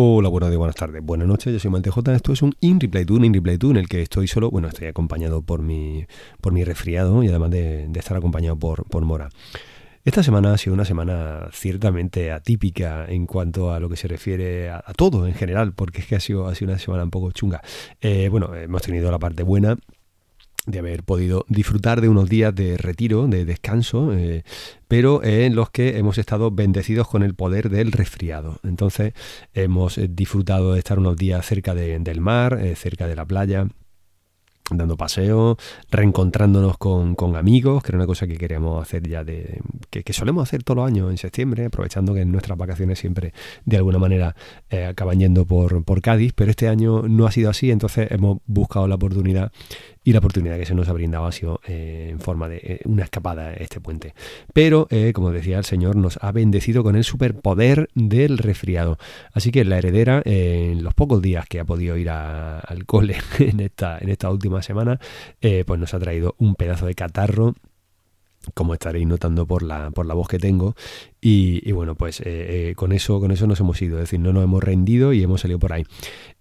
Hola, buenos días, buenas tardes, buenas noches, yo soy Mantej. Esto es un In Replay To, un In Replay To en el que estoy solo, bueno, estoy acompañado por mi, por mi resfriado y además de, estar acompañado por, por Mora. Esta semana ha sido una semana ciertamente atípica en cuanto a lo que se refiere a, todo en general, porque es que ha sido, ha sido una semana un poco chunga. Eh, bueno, hemos tenido la parte buena, de haber podido disfrutar de unos días de retiro, de descanso, eh, pero en los que hemos estado bendecidos con el poder del resfriado. Entonces hemos eh, disfrutado de estar unos días cerca del mar, eh, cerca de la playa, dando paseo, reencontrándonos con, amigos, que era una cosa que queríamos hacer ya de. Que, solemos hacer todos los años en septiembre, aprovechando que en nuestras vacaciones siempre de alguna manera acaban yendo por, por Cádiz, pero este año no ha sido así, entonces hemos buscado la oportunidad y la oportunidad que se nos ha brindado ha sido eh, en forma de eh, una escapada este puente. Pero, eh, como decía el Señor, nos ha bendecido con el superpoder del resfriado. Así que la heredera, en los pocos días que ha podido ir al cole en esta, en esta última semana, pues nos ha traído un pedazo de catarro como estaréis notando por la, por la voz que tengo. Y, bueno, pues eh, eh, con, eso, con eso nos hemos ido, es decir, no nos hemos rendido y hemos salido por ahí.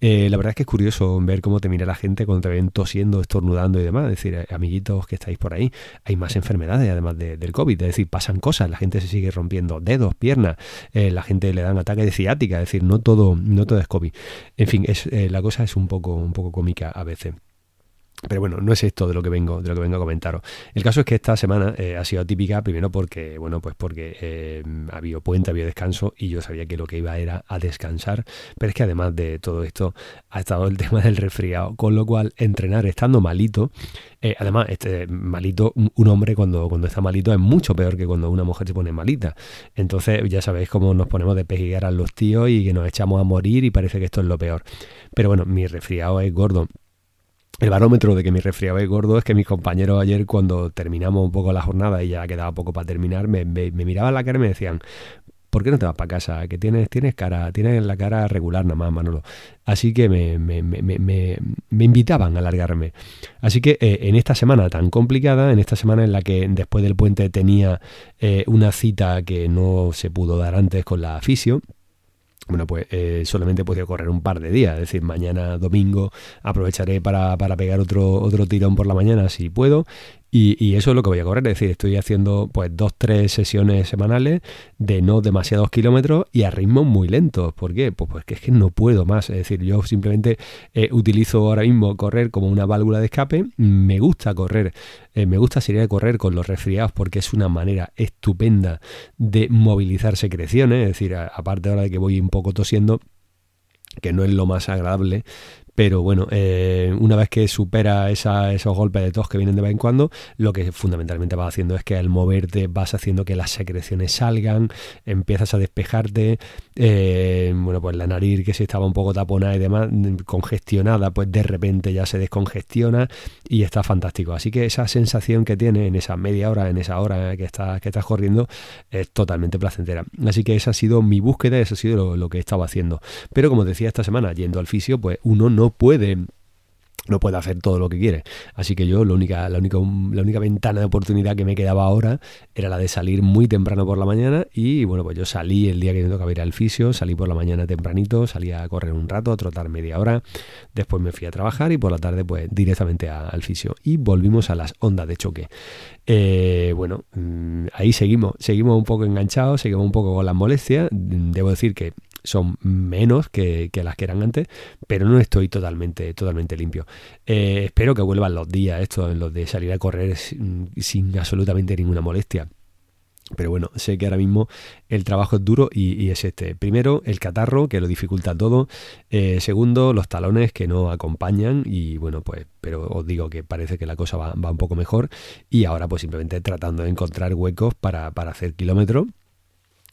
Eh, la verdad es que es curioso ver cómo te mira la gente cuando te ven tosiendo, estornudando y demás. Es decir, amiguitos que estáis por ahí, hay más enfermedades además del COVID, es decir, pasan cosas, la gente se sigue rompiendo dedos, piernas, la gente le dan ataque de ciática, es decir, no todo, no todo es COVID. En fin, es, la cosa es un poco, un poco cómica a veces. Pero bueno, no es esto de lo que vengo, de lo que vengo a comentaros. El caso es que esta semana eh, ha sido típica, primero porque, bueno, pues porque eh, había puente, había descanso y yo sabía que lo que iba era a descansar. Pero es que además de todo esto ha estado el tema del resfriado, con lo cual entrenar estando malito, eh, además, este malito, un hombre cuando, cuando está malito es mucho peor que cuando una mujer se pone malita. Entonces, ya sabéis cómo nos ponemos de pejigar a los tíos y que nos echamos a morir y parece que esto es lo peor. Pero bueno, mi resfriado es gordo el barómetro de que mi resfriado es gordo es que mis compañeros ayer cuando terminamos un poco la jornada y ya quedaba poco para terminar, me, miraban la cara y me decían, ¿por qué no te vas para casa? Que tienes, tienes cara, tienes la cara regular nada más, Manolo. Así que me, me, me invitaban a alargarme. Así que eh, en esta semana tan complicada, en esta semana en la que después del puente tenía eh, una cita que no se pudo dar antes con la fisio, bueno, pues eh, solamente he podido correr un par de días, es decir, mañana domingo aprovecharé para, para pegar otro, otro tirón por la mañana si puedo y, eso es lo que voy a correr, es decir, estoy haciendo pues dos, tres sesiones semanales de no demasiados kilómetros y a ritmos muy lentos. ¿Por qué? Pues, pues es que no puedo más. Es decir, yo simplemente eh, utilizo ahora mismo correr como una válvula de escape. Me gusta correr, eh, me gusta salir a correr con los resfriados porque es una manera estupenda de movilizar secreciones. Es decir, aparte ahora de que voy un poco tosiendo, que no es lo más agradable, pero bueno, eh, una vez que supera esos golpes de tos que vienen de vez en cuando, lo que fundamentalmente vas haciendo es que al moverte vas haciendo que las secreciones salgan, empiezas a despejarte, eh, bueno, pues la nariz que se estaba un poco taponada y demás, congestionada, pues de repente ya se descongestiona y está fantástico. Así que esa sensación que tiene en esa media hora, en esa hora que estás, que estás corriendo, es totalmente placentera. Así que esa ha sido mi búsqueda, eso ha sido lo, lo que estaba haciendo. Pero como decía esta semana, yendo al fisio, pues uno no puede no puede hacer todo lo que quiere. Así que yo la única, la única, la única ventana de oportunidad que me quedaba ahora era la de salir muy temprano por la mañana y bueno, pues yo salí el día que me tocaba ir al fisio, salí por la mañana tempranito, salí a correr un rato, a trotar media hora, después me fui a trabajar y por la tarde pues directamente al fisio y volvimos a las ondas de choque. Eh, bueno, mm, ahí seguimos, seguimos un poco enganchados, seguimos un poco con las molestias. Debo decir que son menos que, las que eran antes, pero no estoy totalmente, totalmente limpio. Eh, espero que vuelvan los días estos, los de salir a correr sin, absolutamente ninguna molestia. Pero bueno, sé que ahora mismo el trabajo es duro y, es este. Primero, el catarro, que lo dificulta todo. Eh, segundo, los talones que no acompañan. Y bueno, pues, pero os digo que parece que la cosa va, va un poco mejor. Y ahora, pues simplemente tratando de encontrar huecos para, para hacer kilómetros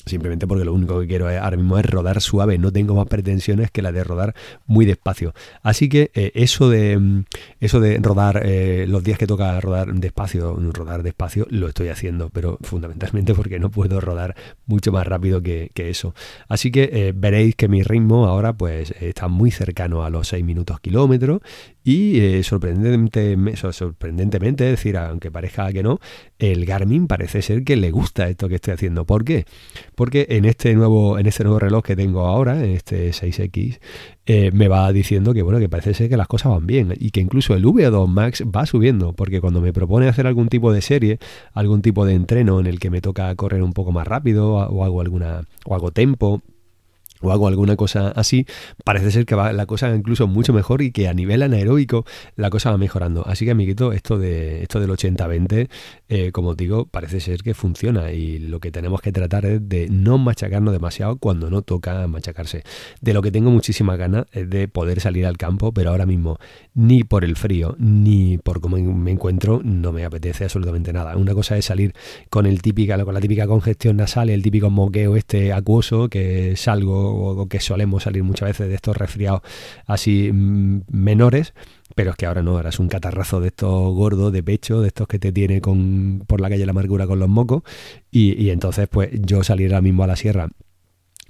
Simplemente porque lo único que quiero ahora mismo es rodar suave, no tengo más pretensiones que la de rodar muy despacio. Así que eh, eso de mm, eso de rodar eh, los días que toca rodar despacio, rodar despacio, lo estoy haciendo, pero fundamentalmente porque no puedo rodar mucho más rápido que, eso. Así que eh, veréis que mi ritmo ahora pues está muy cercano a los 6 minutos kilómetros y eh, sorprendentemente, sorprendentemente, es decir, aunque parezca que no, el Garmin parece ser que le gusta esto que estoy haciendo. ¿Por qué? Porque en este nuevo, en este nuevo reloj que tengo ahora, en este 6X, eh, me va diciendo que bueno, que parece ser que las cosas van bien y que incluso el V2 Max va subiendo, porque cuando me propone hacer algún tipo de serie, algún tipo de entreno en el que me toca correr un poco más rápido o hago alguna o hago tempo o hago alguna cosa así, parece ser que va la cosa incluso mucho mejor y que a nivel anaeróbico la cosa va mejorando. Así que, amiguito, esto de esto del 80-20, eh, como digo, parece ser que funciona y lo que tenemos que tratar es de no machacarnos demasiado cuando no toca machacarse. De lo que tengo muchísimas ganas es de poder salir al campo, pero ahora mismo ni por el frío ni por cómo me encuentro no me apetece absolutamente nada. Una cosa es salir con el típica, con la típica congestión nasal, el típico moqueo este acuoso que salgo o que solemos salir muchas veces de estos resfriados así mm, menores, pero es que ahora no, ahora es un catarrazo de estos gordos de pecho, de estos que te tiene con, por la calle la amargura con los mocos, y, y entonces pues yo salir ahora mismo a la sierra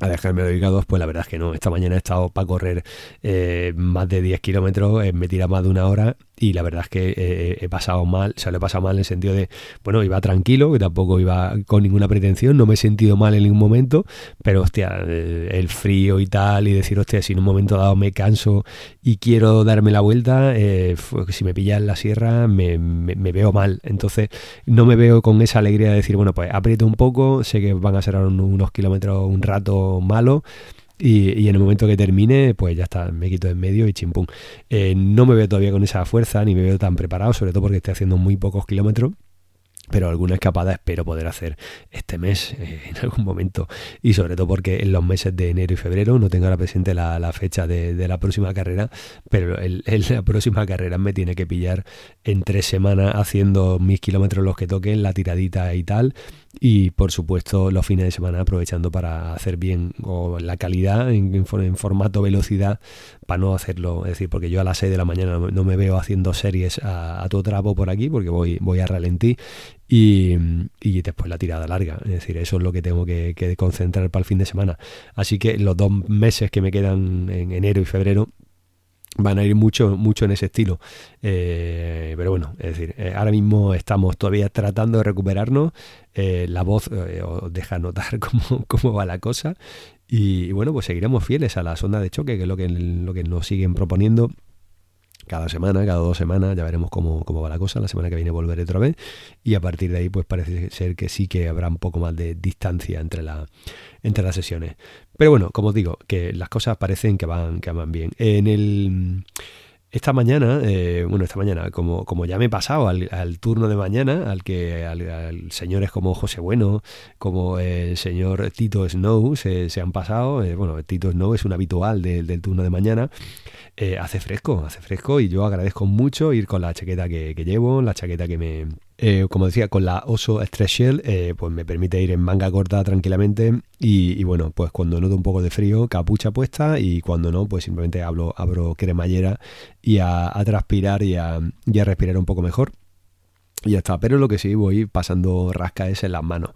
a dejarme dedicados, pues la verdad es que no. Esta mañana he estado para correr eh, más de 10 kilómetros, eh, me tira más de una hora y la verdad es que eh, he pasado mal, o sea, lo he pasado mal en el sentido de, bueno, iba tranquilo, que tampoco iba con ninguna pretensión, no me he sentido mal en ningún momento, pero hostia, eh, el frío y tal, y decir, hostia, si en un momento dado me canso y quiero darme la vuelta, eh, si me pilla en la sierra me, me, veo mal, entonces no me veo con esa alegría de decir, bueno, pues aprieto un poco, sé que van a ser unos kilómetros un rato malo, y, en el momento que termine, pues ya está, me quito en medio y chimpum. Eh, no me veo todavía con esa fuerza, ni me veo tan preparado, sobre todo porque estoy haciendo muy pocos kilómetros pero alguna escapada espero poder hacer este mes eh, en algún momento y sobre todo porque en los meses de enero y febrero no tengo ahora presente la, fecha de, la próxima carrera pero el, la próxima carrera me tiene que pillar en tres semanas haciendo mis kilómetros los que toquen la tiradita y tal. Y por supuesto los fines de semana aprovechando para hacer bien o la calidad en, en, formato velocidad para no hacerlo, es decir, porque yo a las 6 de la mañana no me veo haciendo series a, a todo trapo por aquí porque voy, voy a ralentí y, y, después la tirada larga, es decir, eso es lo que tengo que, que concentrar para el fin de semana. Así que los dos meses que me quedan en enero y febrero van a ir mucho, mucho en ese estilo. Eh, pero bueno, es decir, eh, ahora mismo estamos todavía tratando de recuperarnos. Eh, la voz os deja notar cómo, cómo, va la cosa. Y, bueno, pues seguiremos fieles a la sonda de choque, que es lo que, lo que nos siguen proponiendo cada semana, cada dos semanas, ya veremos cómo, cómo, va la cosa. La semana que viene volveré otra vez. Y a partir de ahí, pues parece ser que sí que habrá un poco más de distancia entre, la, entre las sesiones. Pero bueno, como os digo, que las cosas parecen que van, que van bien. En el esta mañana, eh, bueno, esta mañana, como, como ya me he pasado al, turno de mañana, al que al, señores como José Bueno, como el señor Tito Snow se, han pasado, eh, bueno, Tito Snow es un habitual del turno de mañana, eh, hace fresco, hace fresco y yo agradezco mucho ir con la chaqueta que, que llevo, la chaqueta que me, eh, como decía, con la Oso Stress Shell, eh, pues me permite ir en manga corta tranquilamente y, bueno, pues cuando noto un poco de frío, capucha puesta y cuando no, pues simplemente abro, abro cremallera y a, transpirar y y a respirar un poco mejor. Y ya está, pero lo que sí voy pasando rasca es en las manos.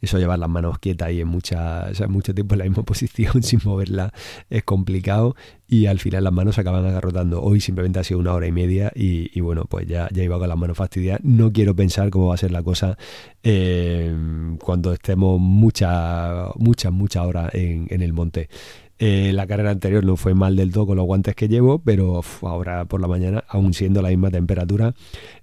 Eso llevar las manos quietas y en mucha, mucho tiempo en la misma posición sin moverla es complicado y al final las manos se acaban agarrotando. Hoy simplemente ha sido una hora y media y, bueno, pues ya, ya iba con las manos fastidiadas. No quiero pensar cómo va a ser la cosa eh, cuando estemos muchas, muchas, muchas horas en el monte. Eh, la carrera anterior no fue mal del todo con los guantes que llevo, pero ahora por la mañana, aún siendo la misma temperatura,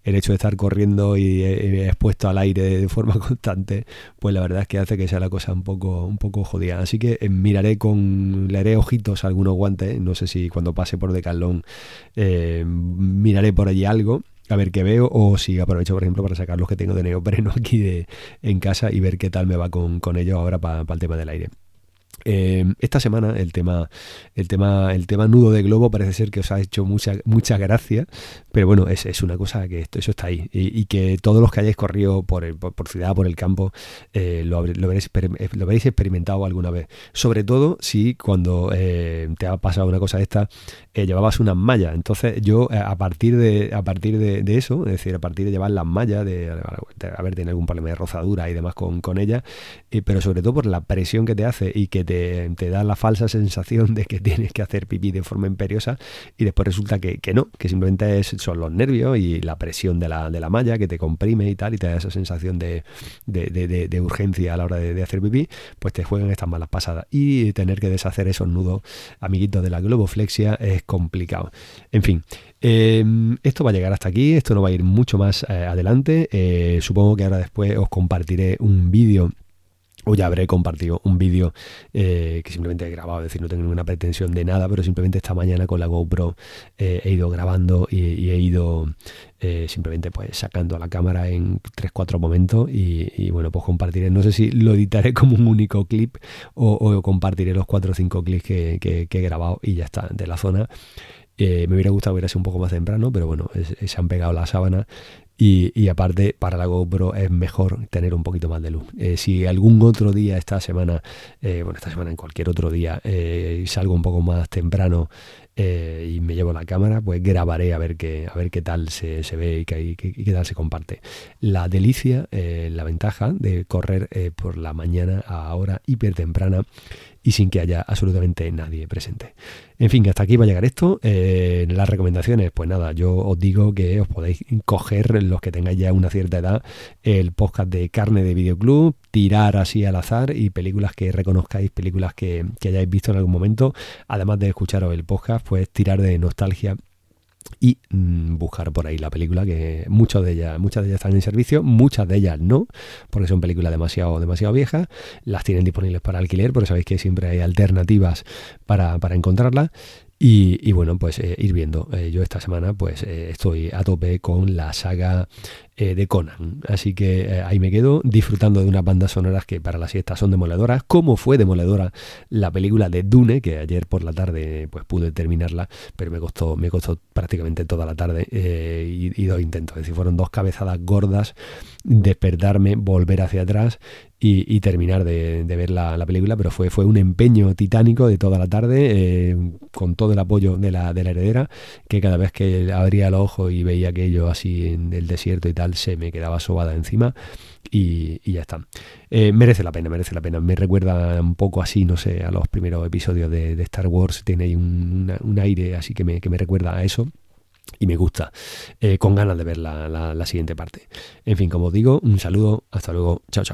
el hecho de estar corriendo y eh, expuesto al aire de, forma constante, pues la verdad es que hace que sea la cosa un poco, un poco jodida. Así que eh, miraré con, le haré ojitos a algunos guantes, no sé si cuando pase por Decathlon miraré por allí algo a ver qué veo o si aprovecho por ejemplo para sacar los que tengo de neopreno aquí de, en casa y ver qué tal me va con, con ellos ahora para el tema del aire. Eh, esta semana el tema, el tema, el tema nudo de globo parece ser que os ha hecho mucha, mucha gracia, pero bueno, es, es una cosa que esto, eso está ahí y, que todos los que hayáis corrido por, el, por, ciudad, por el campo, eh, lo, lo, veréis, eh, lo habréis experimentado alguna vez. Sobre todo si cuando te ha pasado una cosa de esta, llevabas unas mallas. Entonces yo a partir de a partir de, eso, es decir, a partir de llevar las mallas, de, haber tenido algún problema de rozadura y demás con, con ella, pero sobre todo por la presión que te hace y que te te, da la falsa sensación de que tienes que hacer pipí de forma imperiosa y después resulta que, que no, que simplemente es, son los nervios y la presión de la, de la malla que te comprime y tal y te da esa sensación de, de, de urgencia a la hora de, hacer pipí, pues te juegan estas malas pasadas y tener que deshacer esos nudos amiguitos de la globoflexia es complicado. En fin, em, esto va a llegar hasta aquí, esto no va a ir mucho más eh, adelante. Eh, supongo que ahora después os compartiré un vídeo o ya habré compartido un vídeo eh, que simplemente he grabado, es decir, no tengo ninguna pretensión de nada, pero simplemente esta mañana con la GoPro he ido grabando y, he ido simplemente pues sacando a la cámara en 3-4 momentos y, bueno, pues compartiré, no sé si lo editaré como un único clip o, compartiré los 4 o 5 clips que, he grabado y ya está, de la zona me hubiera gustado hubiera sido un poco más temprano, pero bueno, se han pegado la sábana y, aparte, para la GoPro es mejor tener un poquito más de luz. Eh, si algún otro día esta semana, eh, bueno, esta semana en cualquier otro día, eh, salgo un poco más temprano y me llevo la cámara, pues grabaré a ver qué, a ver qué tal se, ve y qué, qué, tal se comparte. La delicia, la ventaja de correr por la mañana a hora hiper temprana y sin que haya absolutamente nadie presente. En fin, hasta aquí va a llegar esto. Eh, las recomendaciones, pues nada, yo os digo que os podéis coger, los que tengáis ya una cierta edad, el podcast de Carne de Videoclub, tirar así al azar y películas que reconozcáis, películas que, que hayáis visto en algún momento, además de escucharos el podcast, pues tirar de nostalgia y mm, buscar por ahí la película que muchas de ellas muchas de ellas están en servicio muchas de ellas no porque son películas demasiado demasiado viejas las tienen disponibles para alquiler porque sabéis que siempre hay alternativas para, para encontrarlas y, bueno, pues eh, ir viendo. Eh, yo esta semana pues eh, estoy a tope con la saga de Conan. Así que ahí me quedo disfrutando de unas bandas sonoras que para la siesta son demoledoras, como fue demoledora la película de Dune, que ayer por la tarde pues pude terminarla, pero me costó, me costó prácticamente toda la tarde y, y, dos intentos. Es decir, fueron dos cabezadas gordas, despertarme, volver hacia atrás y, terminar de, ver la, película, pero fue, fue un empeño titánico de toda la tarde, eh, con todo el apoyo de la, de la heredera, que cada vez que abría el ojo y veía aquello así en el desierto y tal, se me quedaba sobada encima y, ya está. Eh, merece la pena, merece la pena. Me recuerda un poco así, no sé, a los primeros episodios de, Star Wars, tiene ahí un, aire así que me, que me recuerda a eso y me gusta, eh, con ganas de ver la, la, siguiente parte. En fin, como os digo, un saludo, hasta luego, chao, chao.